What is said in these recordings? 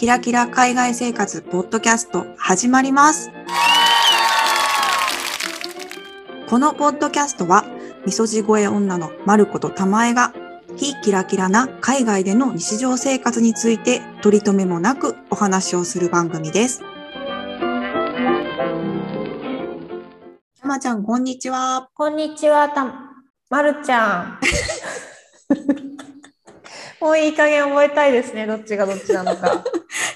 キラキラ海外生活ポッドキャスト始まります。このポッドキャストは、みそじ声女のまることたまえが、非キラキラな海外での日常生活について取り留めもなくお話をする番組です。たまちゃん、こんにちは。こんにちは、たまるちゃん。もういい加減覚えたいですね。どっちがどっちなのか。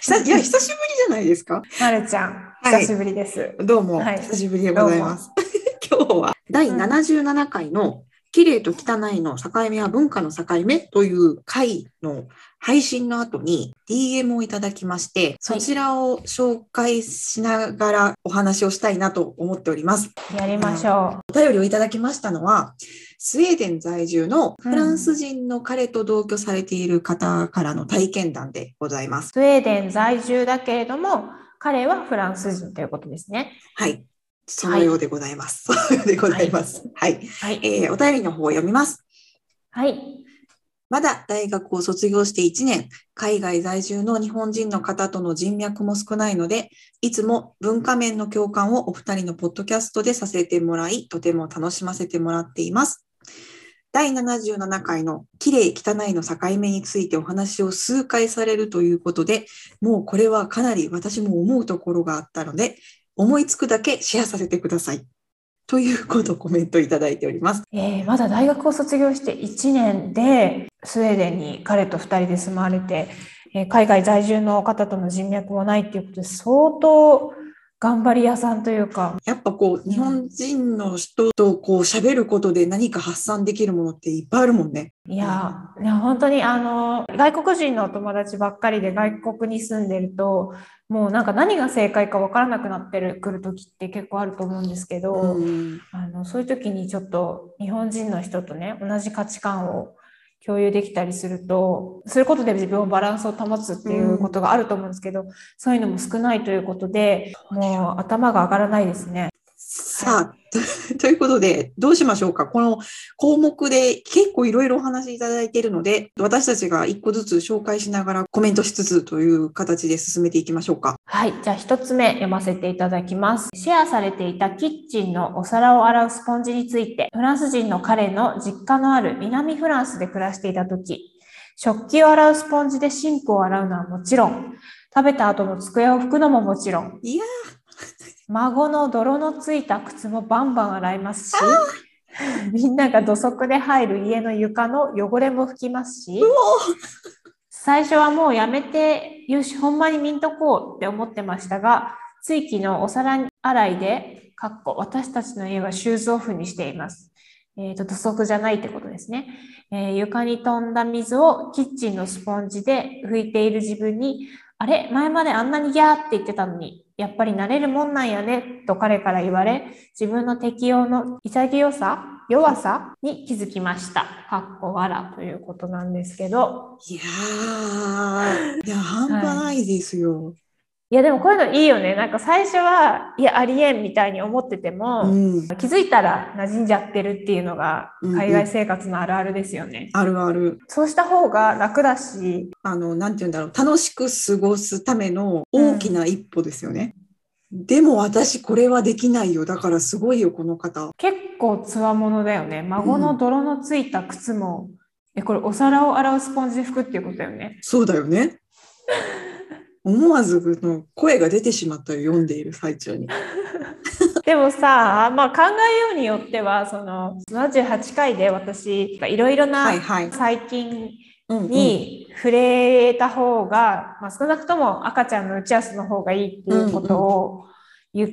久いや、久しぶりじゃないですか？まるちゃん、はい久しぶりです。どうも、はい久しぶりでございます。今日は第77回の綺麗と汚いの境目は文化の境目という回の配信の後に DM をいただきまして、そちらを紹介しながらお話をしたいなと思っております。やりましょお便りをいただきましたのは、スウェーデン在住のフランス人の彼と同居されている方からの体験談でございまう。す。スウェーデン在住だけれども、彼はフランス人ということですね。はい。そのようでございます。そのようでございます。はい。はい。えーお便りの方を読みます。はい。まだ大学を卒業して1年、海外在住の日本人の方との人脈も少ないので、いつも文化面の共感をお二人のポッドキャストでさせてもらい、とても楽しませてもらっています。第77回の綺麗汚いの境目についてお話を数回されるということで、もうこれはかなり私も思うところがあったので、思いつくだけシェアさせてください。ということをコメントいただいております。えーまだ大学を卒業して1年で、スウェーデンに彼と2人で住まわれて、えー海外在住の方との人脈もないっていうことで、相当頑張り屋さんというか、やっぱこう、日本人の人とこう喋ることで何か発散できるものっていっぱいあるもんね。いや、いや本当にあの外国人のお友達ばっかりで外国に住んでるともうなんか何が正解か分からなくなってるくる時って結構あると思うんですけど、うんあのそういう時にちょっと日本人の人とね同じ価値観を共有できたりするとすることで自分をバランスを保つっていうことがあると思うんですけど、そういうのも少ないということでもう頭が上がらないですね。さあ、と ということで、どうしましょうか？この項目で結構いろいろお話しいただいているので、私たちが一個ずつ紹介しながらコメントしつつという形で進めていきましょうか。はい。じゃあ一つ目読ませていただきます。シェアされていたキッチンのお皿を洗うスポンジについて、フランス人の彼の実家のある南フランスで暮らしていた時、食器を洗うスポンジでシンクを洗うのはもちろん、食べた後の机を拭くのももちろん、いや孫の泥のついた靴もバンバン洗いますし、みんなが土足で入る家の床の汚れも拭きますし、最初はもうやめて、よし、ほんまに見んとこうって思ってましたが、つい昨日お皿洗いで、かっこ私たちの家はシューズオフにしています。えっ、と、土足じゃないってことですね、えー床に飛んだ水をキッチンのスポンジで拭いている自分に、あれ前まであんなにギャーって言ってたのに、やっぱり慣れるもんなんやね、と彼から言われ、自分の適応の潔さ、弱さに気づきました。かっこわらということなんですけど、いやー、いや、半端ないですよ。いやでもこういうのいいよね。なんか最初は、いや、ありえんみたいに思ってても、うん、気づいたら馴染んじゃってるっていうのがうんうん海外生活のあるあるですよね。あるある。そうした方が楽だし、あの、なんて言うんだろう、楽しく過ごすための大きな一歩ですよね。でも私これはできないよ。だからすごいよ、この方。結構つわものだよね。孫の泥のついた靴も、え、これお皿を洗うスポンジで拭くっていうことだよね。そうだよね。思わずの声が出てしまったよ、読んでいる最中に。でもさ、まあ考えようによっては、その78回で私、いろいろな。最近うんうんに触れた方が、まあ、少なくとも赤ちゃんの打ち合わせの方がいいっていうことを言っ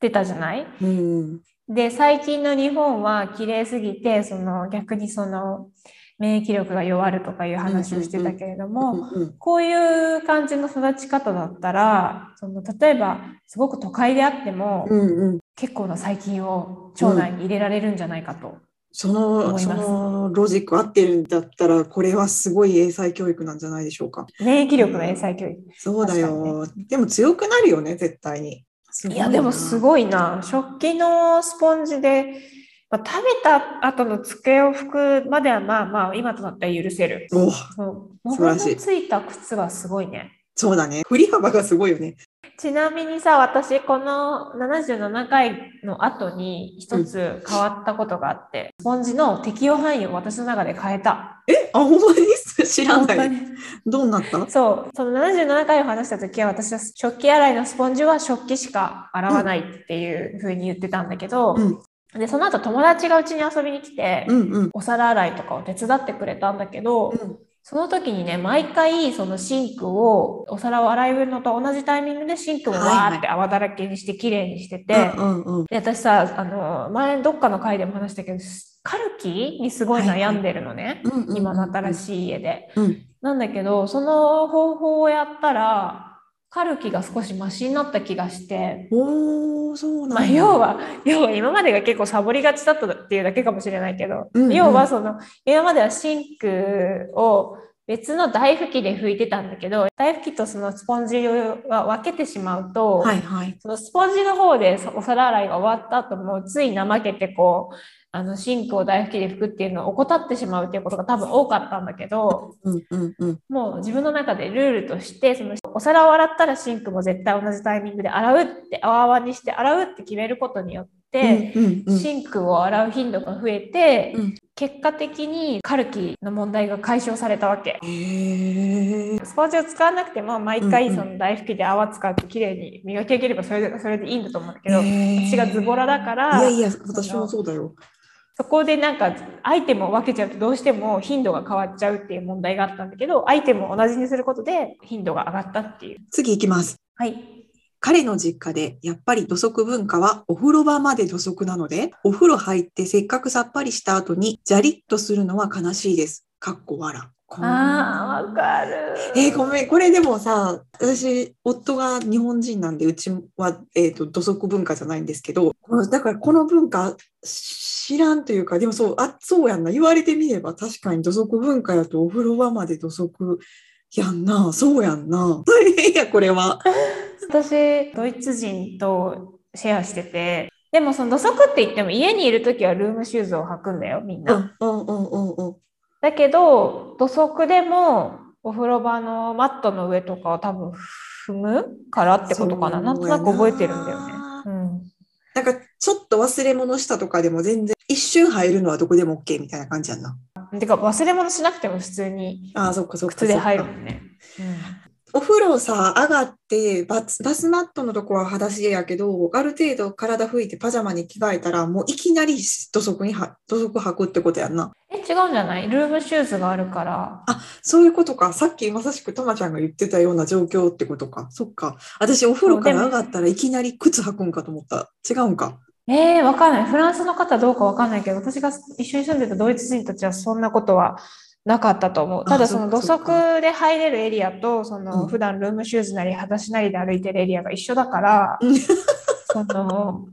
てたじゃない、うんで最近の日本は綺麗すぎてその逆にその免疫力が弱るとかいう話をしてたけれども、こういう感じの育ち方だったらその例えばすごく都会であっても、うんうん結構な細菌を腸内に入れられるんじゃないかと。そのロジック合ってるんだったら、これはすごい英才教育なんじゃないでしょうか。免疫力の英才教育。そうだよ。でも強くなるよね、絶対に。いや、でもすいごいな。食器のスポンジで、まあ、食べた後の机を拭くまではまあまあ今となったら許せる。な。おそう。素晴らしいついた靴はすごいね。そうだね。振り幅がすごいよね。ちなみにさ、私、この77回の後に一つ変わったことがあって、スポンジの適用範囲を私の中で変えた。え、あ、ほんまに？知らない。どうなった？そう、その77回を話した時は私は食器洗いのスポンジは食器しか洗わないっていう風に言ってたんだけど、うんで、その後友達がうちに遊びに来て、うんうん。お皿洗いとかを手伝ってくれたんだけど、うんその時にね、毎回そのシンクを、お皿を洗いるのと同じタイミングでシンクをわーって泡だらけにして綺麗にしてて。で私さ、あの、前どっかの回でも話したけど、カルキにすごい悩んでるのね。今の新しい家で。うん。なんだけど、その方法をやったら、カルキが少しマシになった気がして、おー、そうなんだ。まあ、要は、要は今までが結構サボりがちだったっていうだけかもしれないけど、うんうん要はその、今まではシンクを別の台拭きで拭いてたんだけど、台拭きとそのスポンジを分けてしまうと、はいはい。そのスポンジの方でお皿洗いが終わった後もつい怠けてこう、あのシンクを台拭きで拭くっていうのを怠ってしまうっていうことが多分多かったんだけど、うんうんうん。もう自分の中でルールとして、そのお皿を洗ったらシンクも絶対同じタイミングで洗うって、泡々にして洗うって決めることによって、うんうんうんシンクを洗う頻度が増えて、うん結果的にカルキの問題が解消されたわけ。スポンジを使わなくても毎回その台拭きで泡使ってきれいに磨き上げればそれでそれでいいんだと思うんだけど、私がズボラだからいやいや、私もそうだよ。そこでなんかアイテムを分けちゃうとどうしても頻度が変わっちゃうっていう問題があったんだけどアイテムを同じにすることで頻度が上がったっていう。次行きます。はい。彼の実家でやっぱり土足文化はお風呂場まで土足なので、お風呂入ってせっかくさっぱりした後にジャリッとするのは悲しいです。かっこ笑。こんああ、わかる。えーごめん、これでもさ、私、夫が日本人なんで、うちは、えー、と土足文化じゃないんですけど、だからこの文化知らんというか、でもそう、あ、そうやんな、言われてみれば確かに土足文化やとお風呂場まで土足やんな、そうやんな。大変や、これは。私、ドイツ人とシェアしてて、でもその土足って言っても家にいるときはルームシューズを履くんだよ、みんな。うんうんうんうんうん。だけど、土足でもお風呂場のマットの上とかを多分踏むからってことかな。ななんとなく覚えてるんだよね。うん。なんか、ちょっと忘れ物したとかでも全然、一瞬入るのはどこでも OK みたいな感じやんな。てか忘れ物しなくても普通にああ、そっかそっか。靴で入るもんね。お風呂さ、上がってバス、バスマットのとこは裸足やけど、ある程度体拭いてパジャマに着替えたら、もういきなり土足には、土足履くってことやんな。え、違うんじゃない？ルームシューズがあるから。あ、そういうことか。さっきまさしくたまちゃんが言ってたような状況ってことか。そっか。私、お風呂から上がったらいきなり靴履くんかと思った。違うんか？えー、わかんない。フランスの方どうかわかんないけど、私が一緒に住んでたドイツ人たちはそんなことはなかったと思う。ただあその土足で入れるエリアと、そのうん普段ルームシューズなり裸足なりで歩いてるエリアが一緒だからうん、その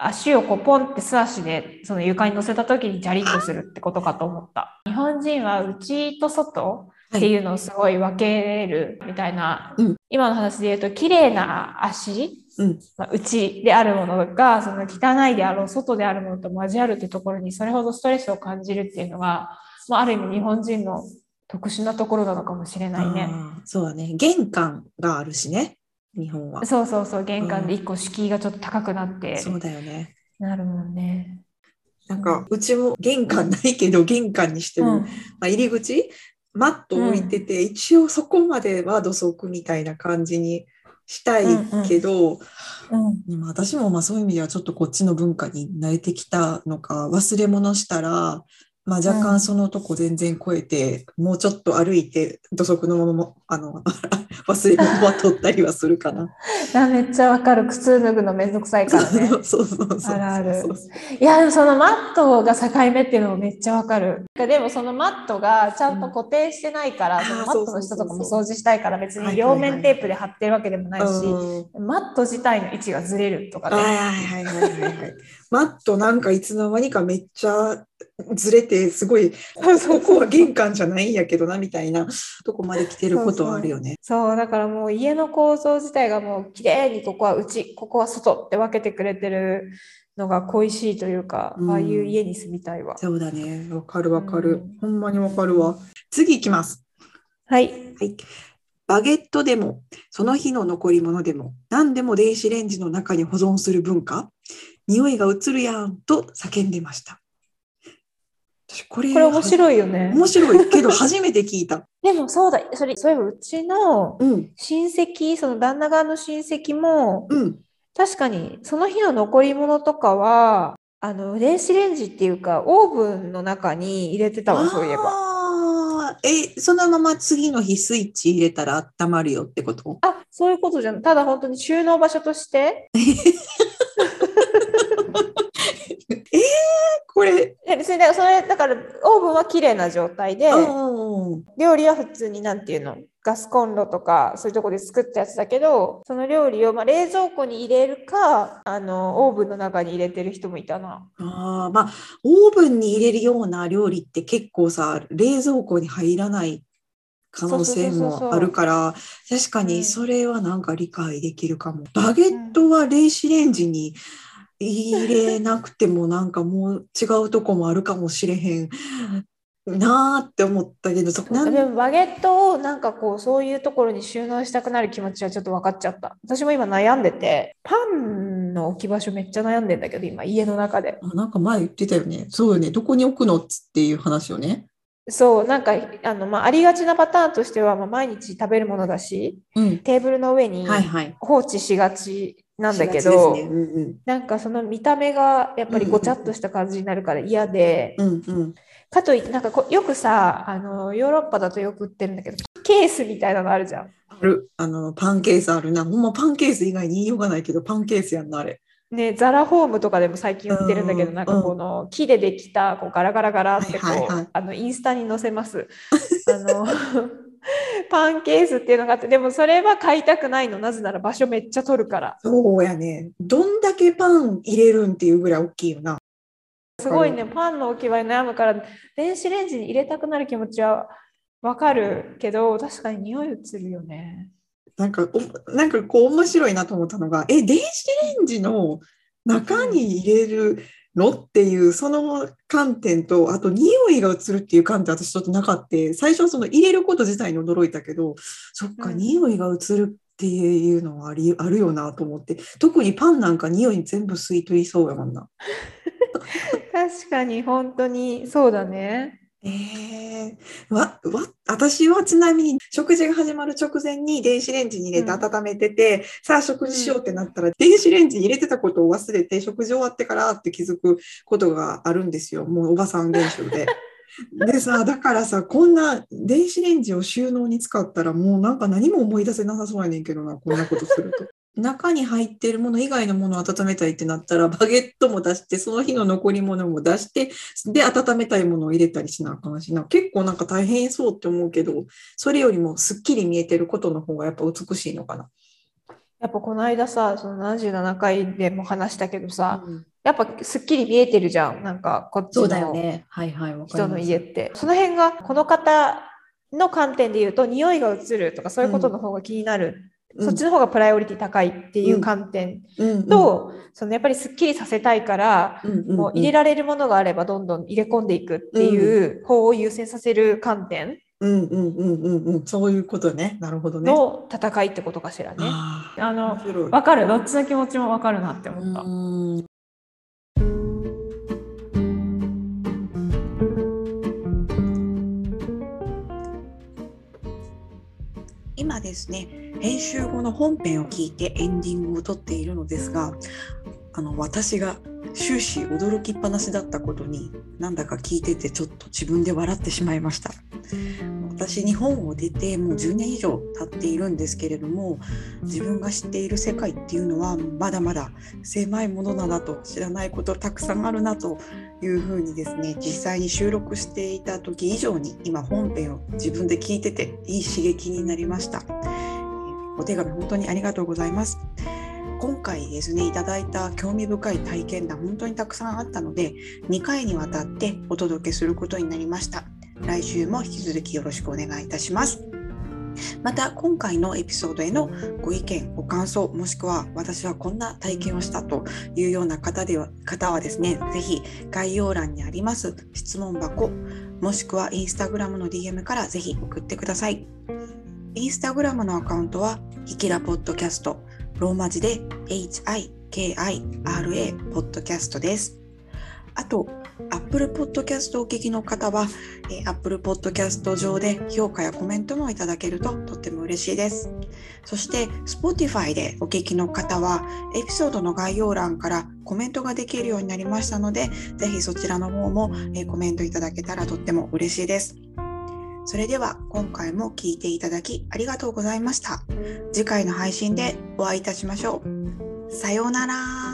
足をこうポンって素足でその床に乗せた時にジャリッとするってことかと思った。日本人は内と外っていうのをすごい分けるみたいな、うん今の話で言うと綺麗な足うん。まあ、内であるものがその汚いであろう外であるものと交わるってところにそれほどストレスを感じるっていうのが、まあ、ある意味日本人の特殊なところなのかもしれないね。そうだね。玄関があるしね。日本は。そうそうそう玄関で一個敷居がちょっと高くなってそうだよね。なるもんね。なんか、うちも玄関ないけど、玄関にしても、うんまあ、入り口、マット置いてて、一応そこまでは土足みたいな感じにしたいけど、うんでも私もまあそういう意味ではちょっとこっちの文化に慣れてきたのか、忘れ物したら、まあ、若うん干そのとこ全然超えて、もうちょっと歩いて土足のままもあの 忘れ物は取ったりはするかな。あめっちゃわかる靴脱ぐのめんどくさいからね。そうそうそうあるあるいやそのマットが境目っていうのもめっちゃわかる。でもそのマットがちゃんと固定してないから、うんそのマットの下とかも掃除したいから別に両面テープで貼ってるわけでもないし、うんマット自体の位置がずれるとかはいね。はいはいはいはいはい。マットなんかいつの間にかめっちゃずれて、すごい、ここは玄関じゃないんやけどな、みたいなとこまで来てることはあるよね。そう、だからもう家の構造自体がもう綺麗にここは内、ここは外って分けてくれてるのが恋しいというか、うんああいう家に住みたいわ。そうだね。わかるわかる。うんほんまにわかるわ。次行きます。はい。はい。バゲットでも、その日の残り物でも、何でも電子レンジの中に保存する文化、匂いが移るやんと叫んでました。私これこれ面白いよね。面白いけど初めて聞いた。でもそうだ、それ、そういえばうちのうん、親戚、その旦那側の親戚も、うん。確かにその日の残り物とかは、あの、電子レンジっていうか、オーブンの中に入れてたわ、そういえば。え、そのまま次の日スイッチ入れたら温まるよってこと？あ、そういうことじゃん。ただ本当に収納場所として、これ、え別にだからそれ、だからオーブンは綺麗な状態で、うん料理は普通になんていうの、ガスコンロとかそういうとこで作ったやつだけど、その料理をまあ冷蔵庫に入れるか、あの、オーブンの中に入れてる人もいたな。あーまあ、オーブンに入れるような料理って結構さ、冷蔵庫に入らない可能性もあるから、確かうん。にそれはなんか理解できるかも。バゲットは電子レンジに入れなくてもなんかもう違うとこもあるかもしれへんなーって思ったけど、そなんでもバゲットをなんかこうそういうところに収納したくなる気持ちはちょっと分かっちゃった。私も今悩んでて、パンの置き場所めっちゃ悩んでんだけど、今家の中で。あなんか前言ってたよね。そうよね。どこに置くのっつっていう話よね。そう、なんかあの、まあ、ありがちなパターンとしては、まあ、毎日食べるものだし、うん。テーブルの上に。放置しがちなんだけど、ねうんうん。なんかその見た目がやっぱりごちゃっとした感じになるから嫌で、うんうん。かといってなんかこうよくさあのヨーロッパだとよく売ってるんだけどケースみたいなのあるじゃん。ある。あの、パンケースあるな。ほんまパンケース以外に言いようがないけど、パンケースやんな、あれ。ね、ザラホームとかでも最近売ってるんだけど、うんなんかこの木でできたこうガラガラガラってこう、はいはいはいあのインスタに載せます。あの パンケースっていうのがあってでもそれは買いたくないのなぜなら場所めっちゃ取るからそうやね。どんだけパン入れるんっていうぐらい大きいよな。すごいねパンの置き場に悩むから電子レンジに入れたくなる気持ちはわかるけど確かに匂い移るよね。なんか、おなんかこう面白いなと思ったのが、え、電子レンジの中に入れるのっていう、その観点と、あと匂いが移るっていう観点、私ちょっとなかった。最初はその入れること自体に驚いたけど、そっか、うん匂いが移るっていうのはありあるよなと思って、特にパンなんか匂い全部吸い取りそうやもんな。確かに本当にそうだね。ええわ、わ、私はちなみに食事が始まる直前に電子レンジに入れてうん温めてて、さあ食事しようってなったら、電子レンジに入れてたことを忘れて食事終わってからって気づくことがあるんですよ。もうおばさん現象で。でさ、だからさ、こんな電子レンジを収納に使ったらもうなんか何も思い出せなさそうやねんけどな、こんなことすると。中に入っているもの以外のものを温めたいってなったら、バゲットも出して、その日の残り物も出して、で、温めたいものを入れたりしなあかんしな。結構なんか大変そうって思うけど、それよりもすっきり見えてることの方がやっぱ美しいのかな。やっぱこの間さ、その77回でも話したけどさ、うんやっぱすっきり見えてるじゃん。なんかこっちそうだよのね。はいはい、わかり人の家って。その辺がこの方の観点で言うと、匂いが移るとかそういうことの方が気になる。うん。そっちの方がプライオリティ高いっていう観点うん。うん。と、そのやっぱりすっきりさせたいから、うんうんうん。もう入れられるものがあればどんどん入れ込んでいくっていう方を優先させる観点うんうんうんうんうん、そういうことね。なるほどね。の戦いってことかしらね。ああのわかる？どっちの気持ちもわかるなって思った。うん。今ですね、編集後の本編を聞いてエンディングを撮っているのですが、あの私が終始驚きっぱなしだったことになんだか聞いててちょっと自分で笑ってしまいました。私日本を出てもう10年以上経っているんですけれども自分が知っている世界っていうのはまだまだ狭いものだなと知らないことたくさんあるなというふうにですね実際に収録していた時以上に今本編を自分で聞いてていい刺激になりました。お手紙本当にありがとうございます。今回ですねいただいた興味深い体験談本当にたくさんあったので2回にわたってお届けすることになりました。来週も引き続きよろしくお願いいたします。また今回のエピソードへのご意見ご感想もしくは私はこんな体験をしたというような方では方はですねぜひ概要欄にあります質問箱もしくはインスタグラムの DM からぜひ送ってください。インスタグラムのアカウントはひきらポッドキャスト、ローマ字で HIKIRA ポッドキャストです。あと、Apple Podcast お聞きの方は、えー、Apple Podcast 上で評価やコメントもいただけるととっても嬉しいです。そして Spotify でお聞きの方はエピソードの概要欄からコメントができるようになりましたので、ぜひそちらの方も、コメントいただけたらとっても嬉しいです。それでは今回も聴いていただきありがとうございました。次回の配信でお会いいたしましょう。さようなら。